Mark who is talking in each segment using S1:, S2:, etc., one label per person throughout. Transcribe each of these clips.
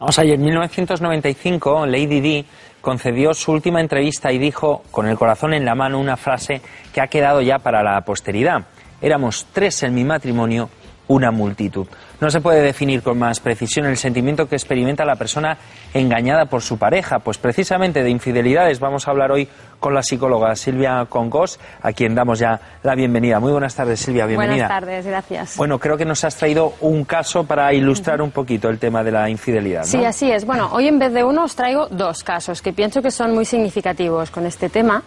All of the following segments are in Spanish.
S1: Vamos allá, en 1995 Lady Di concedió su última entrevista y dijo, con el corazón en la mano, una frase que ha quedado ya para la posteridad. Éramos tres en mi matrimonio, una multitud. No se puede definir con más precisión el sentimiento que experimenta la persona engañada por su pareja. Pues precisamente de infidelidades vamos a hablar hoy con la psicóloga Silvia Congos, a quien damos ya la bienvenida. Muy buenas tardes, Silvia, bienvenida.
S2: Buenas tardes, gracias.
S1: Bueno, creo que nos has traído un caso para ilustrar un poquito el tema de la infidelidad. ¿no?
S2: Sí, así es. Bueno, hoy en vez de uno os traigo dos casos que pienso que son muy significativos con este tema.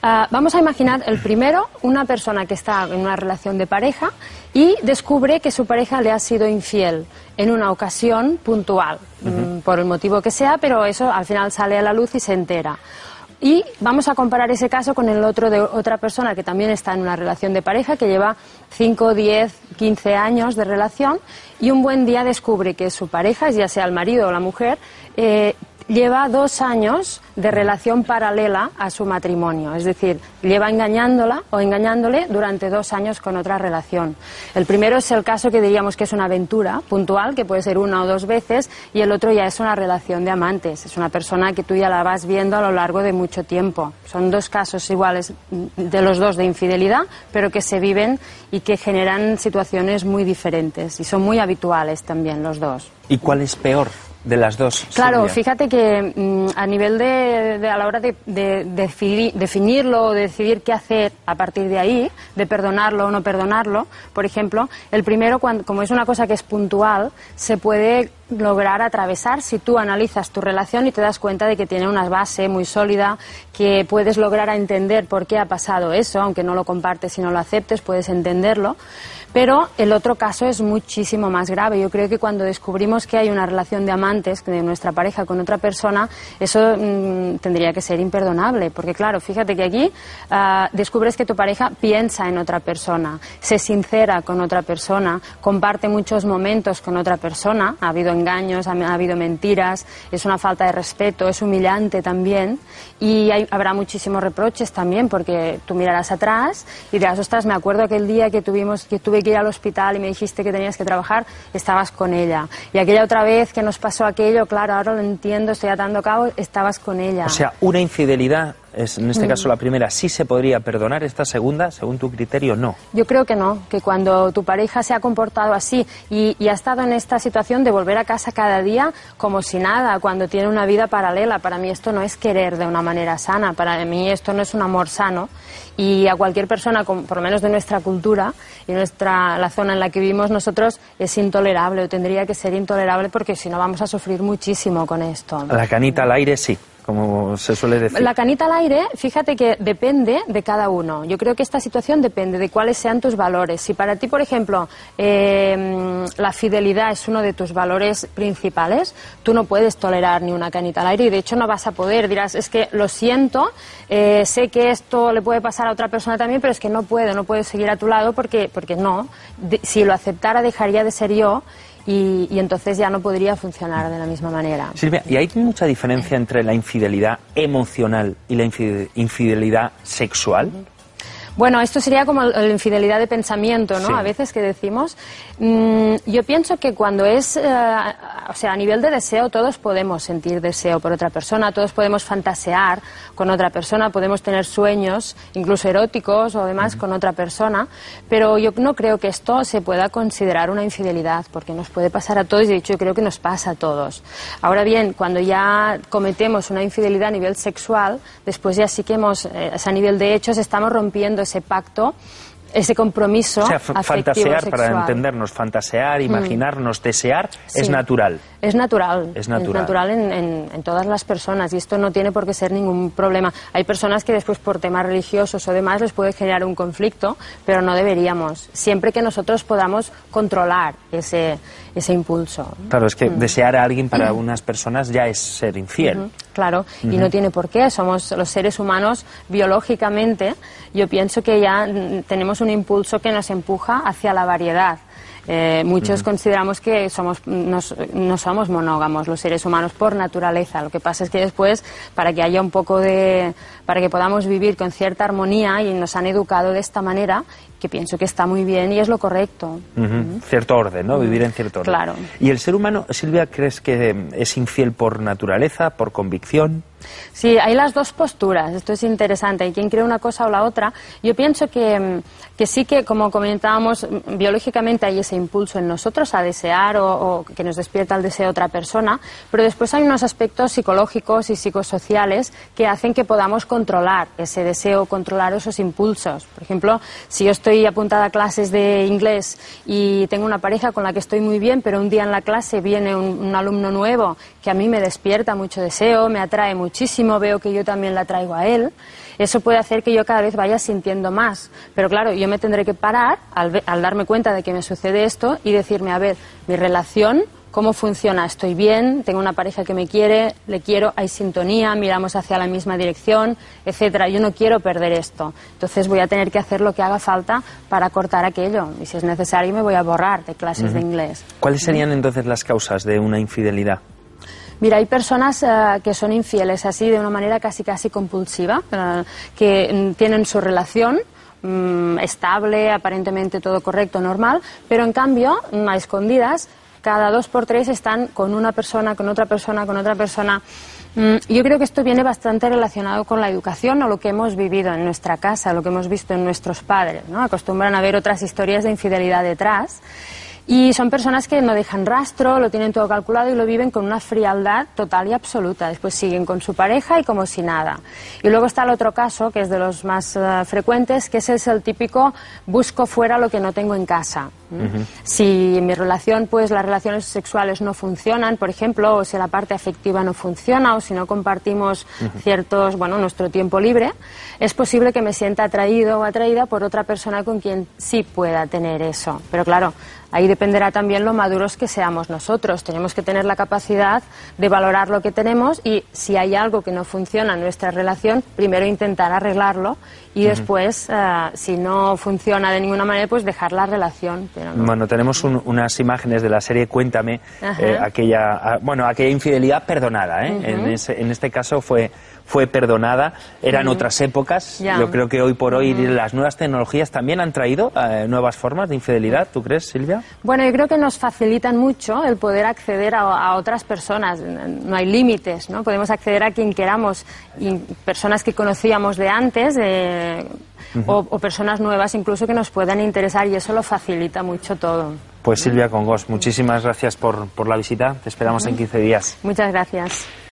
S2: Ah, vamos a imaginar el primero, una persona que está en una relación de pareja y descubre que su pareja le ha sido infiel en una ocasión puntual, mm, por el motivo que sea, pero eso al final sale a la luz y se entera. Y vamos a comparar ese caso con el otro de otra persona que también está en una relación de pareja, que lleva 5, 10, 15 años de relación y un buen día descubre que su pareja, ya sea el marido o la mujer, eh, lleva dos años de relación paralela a su matrimonio, es decir, lleva engañándola o engañándole durante dos años con otra relación. El primero es el caso que diríamos que es una aventura puntual, que puede ser una o dos veces, y el otro ya es una relación de amantes, es una persona que tú ya la vas viendo a lo largo de mucho tiempo. Son dos casos iguales de los dos de infidelidad, pero que se viven y que generan situaciones muy diferentes, y son muy habituales también los dos.
S1: ¿Y cuál es peor? De las dos.
S2: Claro,
S1: Silvia?
S2: fíjate que mm, a nivel de, de- a la hora de, de defini- definirlo o de decidir qué hacer a partir de ahí, de perdonarlo o no perdonarlo, por ejemplo, el primero, cuando, como es una cosa que es puntual, se puede lograr atravesar si tú analizas tu relación y te das cuenta de que tiene una base muy sólida, que puedes lograr a entender por qué ha pasado eso, aunque no lo compartes y no lo aceptes, puedes entenderlo. Pero el otro caso es muchísimo más grave. Yo creo que cuando descubrimos que hay una relación de amantes de nuestra pareja con otra persona, eso mm, tendría que ser imperdonable. Porque claro, fíjate que aquí ah, descubres que tu pareja piensa en otra persona, se sincera con otra persona, comparte muchos momentos con otra persona. Ha habido engaños, ha, ha habido mentiras, es una falta de respeto, es humillante también. Y hay- habrá muchísimos reproches también, porque tú mirarás atrás y dirás, ostras, me acuerdo aquel día que tuvimos, que tuve que ir al hospital y me dijiste que tenías que trabajar, estabas con ella. Y aquella otra vez que nos pasó aquello, claro, ahora lo entiendo, estoy atando cabo, estabas con ella.
S1: O sea, una infidelidad, es, en este
S2: Mm.
S1: caso la primera, sí se podría perdonar, esta segunda, según tu criterio, no.
S2: Yo creo que no, que cuando tu pareja se ha comportado así y, y ha estado en esta situación de volver a casa cada día como si nada, cuando tiene una vida paralela, para mí esto no es querer de una manera sana, para mí esto no es un amor sano y a cualquier persona, con- por lo menos de nuestra cultura y nuestra, la zona en la que vivimos nosotros, es intolerable o tendría que ser intolerable porque si no vamos a sufrir muchísimo con esto.
S1: La canita al aire sí, como se suele decir.
S2: La canita al aire, fíjate que depende de cada uno. Yo creo que esta situación depende de cuáles sean tus valores. Si para ti, por ejemplo, eh, la fidelidad es uno de tus valores principales, tú no puedes tolerar ni una canita al aire y de hecho no vas a poder. Dirás, es que lo siento, eh, sé que esto le puede pasar a otra persona también, pero es que no puedo, no puedo seguir a tu lado porque, porque no. Si lo aceptara, dejaría de ser yo. Y, y entonces ya no podría funcionar de la misma manera.
S1: Silvia, ¿y hay mucha diferencia entre la infidelidad emocional y la infide- infidelidad sexual?
S2: Bueno, esto sería como la infidelidad de pensamiento, ¿no?
S1: Sí.
S2: A veces que decimos. Mm, yo pienso que cuando es, eh, o sea, a nivel de deseo, todos podemos sentir deseo por otra persona, todos podemos fantasear con otra persona, podemos tener sueños, incluso eróticos o demás, con otra persona, pero yo no creo que esto se pueda considerar una infidelidad, porque nos puede pasar a todos y de hecho yo creo que nos pasa a todos. Ahora bien, cuando ya cometemos una infidelidad a nivel sexual, después ya sí que hemos, eh, a nivel de hechos, estamos rompiendo ese pacto ese compromiso.
S1: O sea, fantasear,
S2: sexual.
S1: para entendernos, fantasear, imaginarnos, desear, es
S2: Sí.
S1: natural.
S2: Es natural.
S1: Es natural.
S2: en, en- en todas las personas y esto no tiene por qué ser ningún problema. Hay personas que después por temas religiosos o demás les puede generar un conflicto, pero no deberíamos. Siempre que nosotros podamos controlar ese, ese impulso.
S1: Claro, es que desear a alguien para unas personas ya es ser infiel.
S2: Ujú, Claro, y no tiene por qué. Somos los seres humanos biológicamente. Yo pienso que ya mm, tenemos un impulso que nos empuja hacia la variedad. Eh, muchos consideramos que somos, nos- no somos monógamos los seres humanos por naturaleza. Lo que pasa es que después, para que haya un poco de, para que podamos vivir con cierta armonía y nos han educado de esta manera, que pienso que está muy bien y es lo correcto.
S1: Ujú, Cierto orden, ¿no? Vivir en cierto orden.
S2: Claro.
S1: ¿Y el ser humano, Silvia, crees que es infiel por naturaleza, por convicción?
S2: Sí, hay las dos posturas. Esto es interesante. Hay quien cree una cosa o la otra. Yo pienso que, mm, que sí que, como comentábamos, mm, biológicamente hay ese impulso en nosotros a desear o, o que nos despierta el deseo de otra persona, pero después hay unos aspectos psicológicos y psicosociales que hacen que podamos controlar ese deseo, controlar esos impulsos. Por ejemplo, si yo estoy apuntada a clases de inglés y tengo una pareja con la que estoy muy bien, pero un día en la clase viene un, alumno nuevo que a mí me despierta mucho deseo, me atrae muchísimo, veo que yo también la traigo a él, eso puede hacer que yo cada vez vaya sintiendo más. Pero claro, yo me tendré que parar al, al darme cuenta de que me sucede esto y decirme, a ver, mi relación cómo funciona. Estoy bien, tengo una pareja que me quiere, le quiero, hay sintonía, miramos hacia la misma dirección, etcétera. Yo no quiero perder esto. Entonces voy a tener que hacer lo que haga falta para cortar aquello. Y si es necesario, me voy a borrar de clases de inglés.
S1: ¿Cuáles serían entonces las causas de una infidelidad?
S2: Mira, hay personas eh, que son infieles así de una manera casi casi compulsiva, eh, que tienen su relación mm, estable, aparentemente todo correcto, normal, pero en cambio, a escondidas, cada dos por tres están con una persona, con otra persona, con otra persona. Mm, Yo creo que esto viene bastante relacionado con la educación o lo que hemos vivido en nuestra casa, lo que hemos visto en nuestros padres. ¿no? Acostumbran a ver otras historias de infidelidad detrás. Y son personas que no dejan rastro, lo tienen todo calculado y lo viven con una frialdad total y absoluta. Después siguen con su pareja y como si nada. Y luego está el otro caso, que es de los más eh, frecuentes, que es el típico busco fuera lo que no tengo en casa. Si en mi relación, pues las relaciones sexuales no funcionan, por ejemplo, o si la parte afectiva no funciona, o si no compartimos ciertos, bueno, nuestro tiempo libre, es posible que me sienta atraído o atraída por otra persona con quien sí pueda tener eso. Pero claro, Ahí dependerá también lo maduros que seamos nosotros. Tenemos que tener la capacidad de valorar lo que tenemos y si hay algo que no funciona en nuestra relación, primero intentar arreglarlo y después, eh, si no funciona de ninguna manera, pues dejar la relación. Pero no.
S1: Bueno, tenemos un- unas imágenes de la serie Cuéntame, eh, aquella, ah, bueno, aquella infidelidad perdonada, ¿eh? en, ese- en este caso fue, fue perdonada. Eran otras épocas. Yo creo que hoy por hoy las nuevas tecnologías también han traído eh, nuevas formas de infidelidad. ¿Tú crees, Silvia?
S2: Bueno, yo creo que nos facilitan mucho el poder acceder a, a otras personas. No hay límites, ¿no? Podemos acceder a quien queramos y personas que conocíamos de antes eh, o, o personas nuevas incluso que nos puedan interesar y eso lo facilita mucho todo.
S1: Pues Silvia Congos, muchísimas gracias por, por la visita. Te esperamos en 15 días.
S2: Muchas gracias.